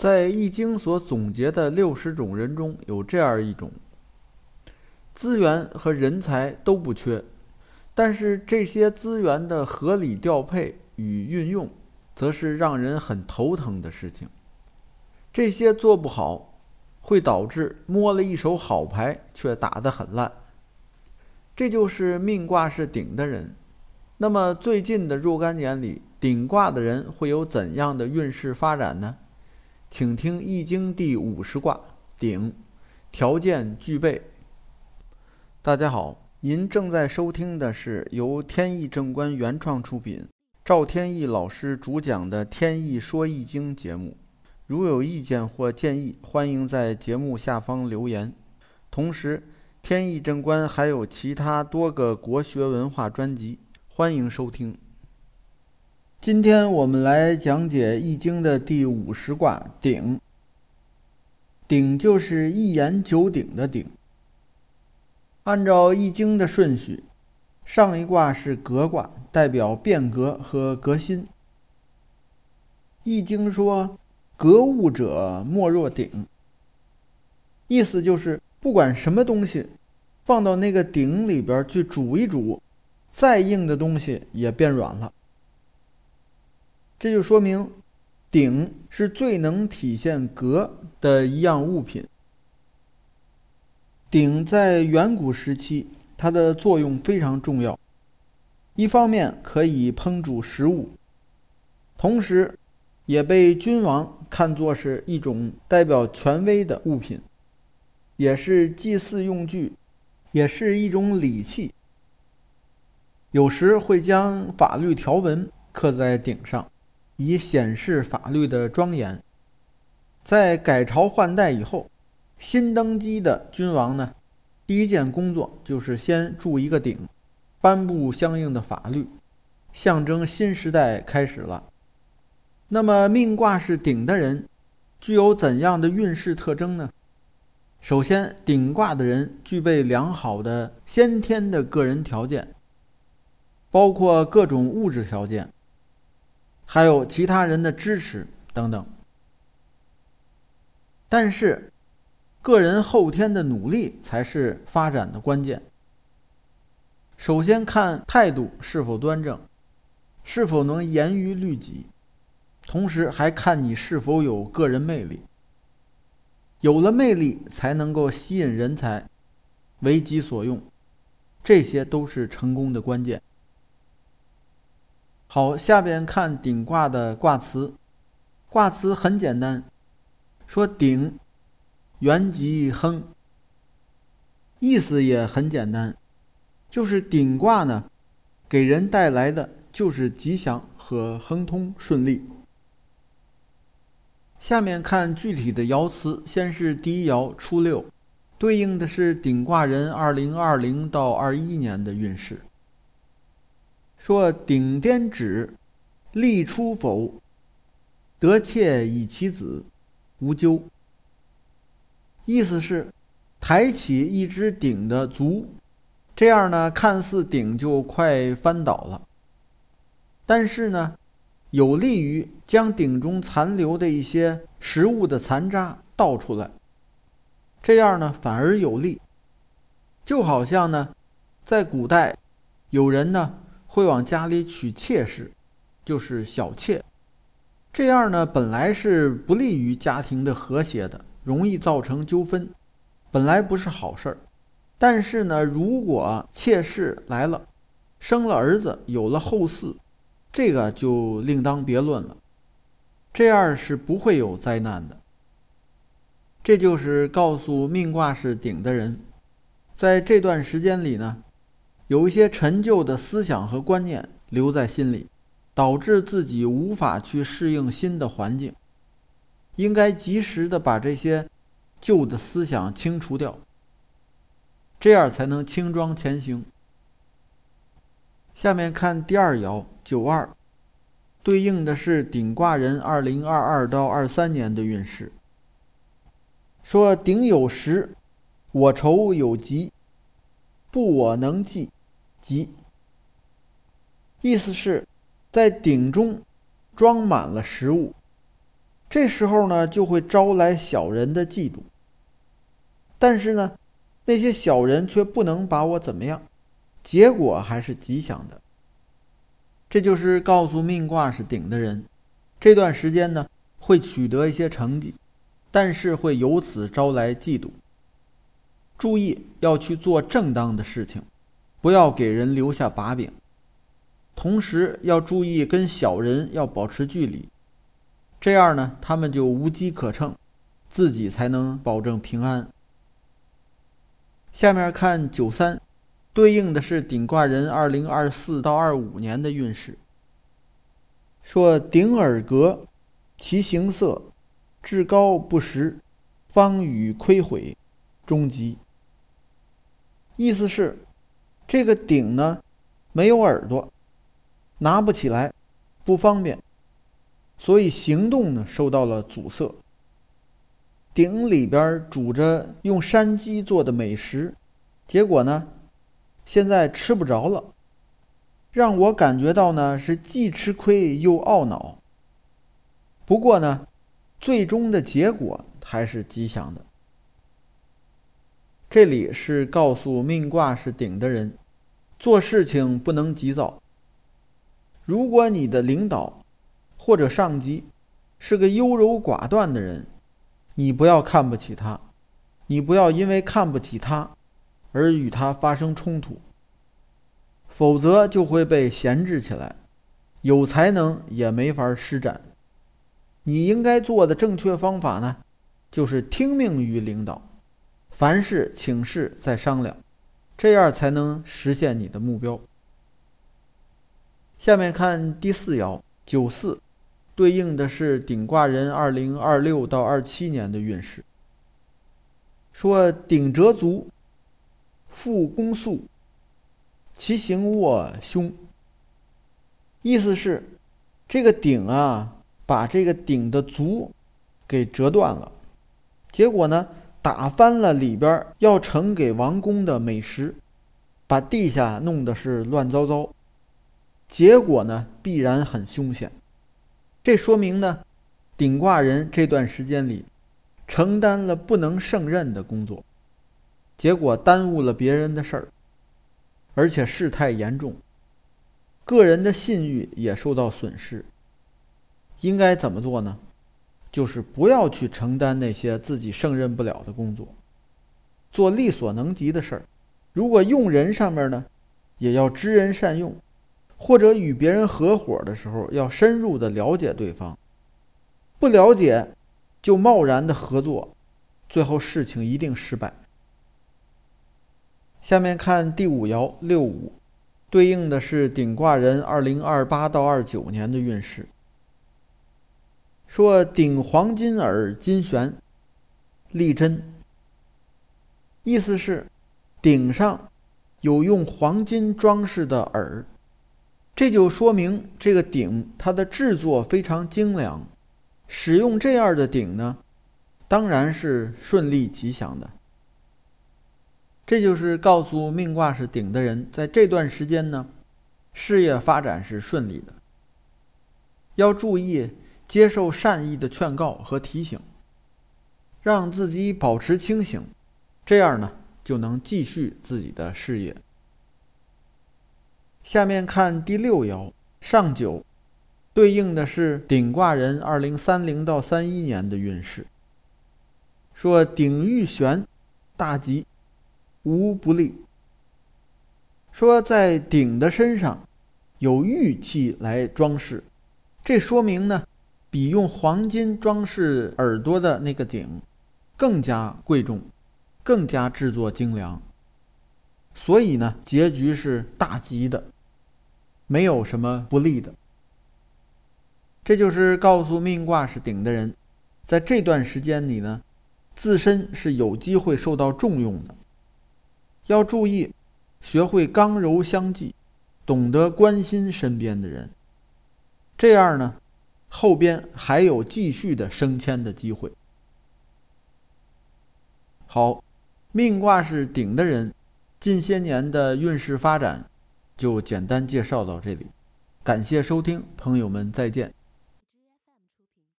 在《易经》所总结的六十种人中，有这样一种：资源和人才都不缺，但是这些资源的合理调配与运用，则是让人很头疼的事情。这些做不好，会导致摸了一手好牌却打得很烂。这就是命卦是顶的人。那么最近的若干年里，顶卦的人会有怎样的运势发展呢？请听《易经》第五十卦顶，条件具备。大家好，您正在收听的是由天意正观原创出品，赵天意老师主讲的《天意说易经》节目。如有意见或建议，欢迎在节目下方留言。同时，天意正观还有其他多个国学文化专辑，欢迎收听。今天我们来讲解《易经》的第五十卦鼎。鼎就是一言九鼎的鼎。按照《易经》的顺序，上一卦是革卦，代表变革和革新。《易经》说：“革物者，莫若鼎。”意思就是，不管什么东西，放到那个鼎里边去煮一煮，再硬的东西也变软了。这就说明，鼎是最能体现格的一样物品。鼎在远古时期，它的作用非常重要。一方面可以烹煮食物，同时也被君王看作是一种代表权威的物品，也是祭祀用具，也是一种礼器。有时会将法律条文刻在鼎上。以显示法律的庄严。在改朝换代以后，新登基的君王呢，第一件工作就是先铸一个鼎，颁布相应的法律，象征新时代开始了。那么命卦是鼎的人，具有怎样的运势特征呢？首先，鼎卦的人具备良好的先天的个人条件，包括各种物质条件。还有其他人的支持等等，但是个人后天的努力才是发展的关键。首先看态度是否端正，是否能严于律己，同时还看你是否有个人魅力。有了魅力，才能够吸引人才，为己所用，这些都是成功的关键。好，下边看鼎卦的卦辞。卦辞很简单，说鼎，元吉亨。意思也很简单，就是鼎卦呢，给人带来的就是吉祥和亨通顺利。下面看具体的爻辞，先是第一爻初六，对应的是鼎卦人二零二零到二一年的运势。说顶颠指，立出否？得妾以其子，无咎。意思是，抬起一只鼎的足，这样呢，看似鼎就快翻倒了，但是呢，有利于将鼎中残留的一些食物的残渣倒出来，这样呢，反而有利。就好像呢，在古代，有人呢。会往家里娶妾室，就是小妾，这样呢本来是不利于家庭的和谐的，容易造成纠纷，本来不是好事儿。但是呢，如果妾室来了，生了儿子，有了后嗣，这个就另当别论了，这样是不会有灾难的。这就是告诉命卦是顶的人，在这段时间里呢。有一些陈旧的思想和观念留在心里，导致自己无法去适应新的环境。应该及时的把这些旧的思想清除掉，这样才能轻装前行。下面看第二爻九二，对应的是顶卦人二零二二到二三年的运势。说顶有时，我愁有疾，不我能济。吉，意思是，在鼎中装满了食物，这时候呢，就会招来小人的嫉妒。但是呢，那些小人却不能把我怎么样，结果还是吉祥的。这就是告诉命卦是顶的人，这段时间呢会取得一些成绩，但是会由此招来嫉妒。注意要去做正当的事情，不要给人留下把柄。同时要注意跟小人要保持距离，这样呢他们就无机可乘，自己才能保证平安。下面看九三。对应的是顶卦人二零二四到二五年的运势。说顶耳格，其形色，至高不实，方与亏毁，终极。意思是，这个鼎呢，没有耳朵，拿不起来，不方便，所以行动呢受到了阻塞。鼎里边煮着用山鸡做的美食，结果呢？现在吃不着了，让我感觉到呢是既吃亏又懊恼。不过呢，最终的结果还是吉祥的。这里是告诉命卦是鼎的人，做事情不能急躁。如果你的领导或者上级是个优柔寡断的人，你不要看不起他，你不要因为看不起他。而与他发生冲突，否则就会被闲置起来，有才能也没法施展。你应该做的正确方法呢，就是听命于领导，凡事请示再商量，这样才能实现你的目标。下面看第四爻九四，对应的是顶卦人二零二六到二七年的运势。说顶折足。复攻速，其行卧凶。意思是，这个鼎啊，把这个鼎的足给折断了，结果呢，打翻了里边要盛给王公的美食，把地下弄得是乱糟糟，结果呢，必然很凶险。这说明呢，顶卦人这段时间里承担了不能胜任的工作。结果耽误了别人的事儿，而且事态严重，个人的信誉也受到损失。应该怎么做呢？就是不要去承担那些自己胜任不了的工作，做力所能及的事儿。如果用人上面呢，也要知人善用，或者与别人合伙的时候要深入的了解对方。不了解就贸然的合作，最后事情一定失败。下面看第五爻六五，对应的是顶卦人二零二八到二九年的运势。说顶黄金耳金悬，立针。意思是顶上有用黄金装饰的耳，这就说明这个鼎它的制作非常精良。使用这样的鼎呢，当然是顺利吉祥的。这就是告诉命卦是顶的人，在这段时间呢，事业发展是顺利的。要注意接受善意的劝告和提醒，让自己保持清醒，这样呢就能继续自己的事业。下面看第六爻上九，对应的是顶卦人二零三零到三一年的运势。说顶玉玄，大吉。无不利。说在鼎的身上有玉器来装饰，这说明呢，比用黄金装饰耳朵的那个鼎更加贵重，更加制作精良。所以呢，结局是大吉的，没有什么不利的。这就是告诉命卦是鼎的人，在这段时间里呢，自身是有机会受到重用的。要注意，学会刚柔相济，懂得关心身边的人。这样呢，后边还有继续的升迁的机会。好，命卦是顶的人，近些年的运势发展就简单介绍到这里。感谢收听，朋友们再见。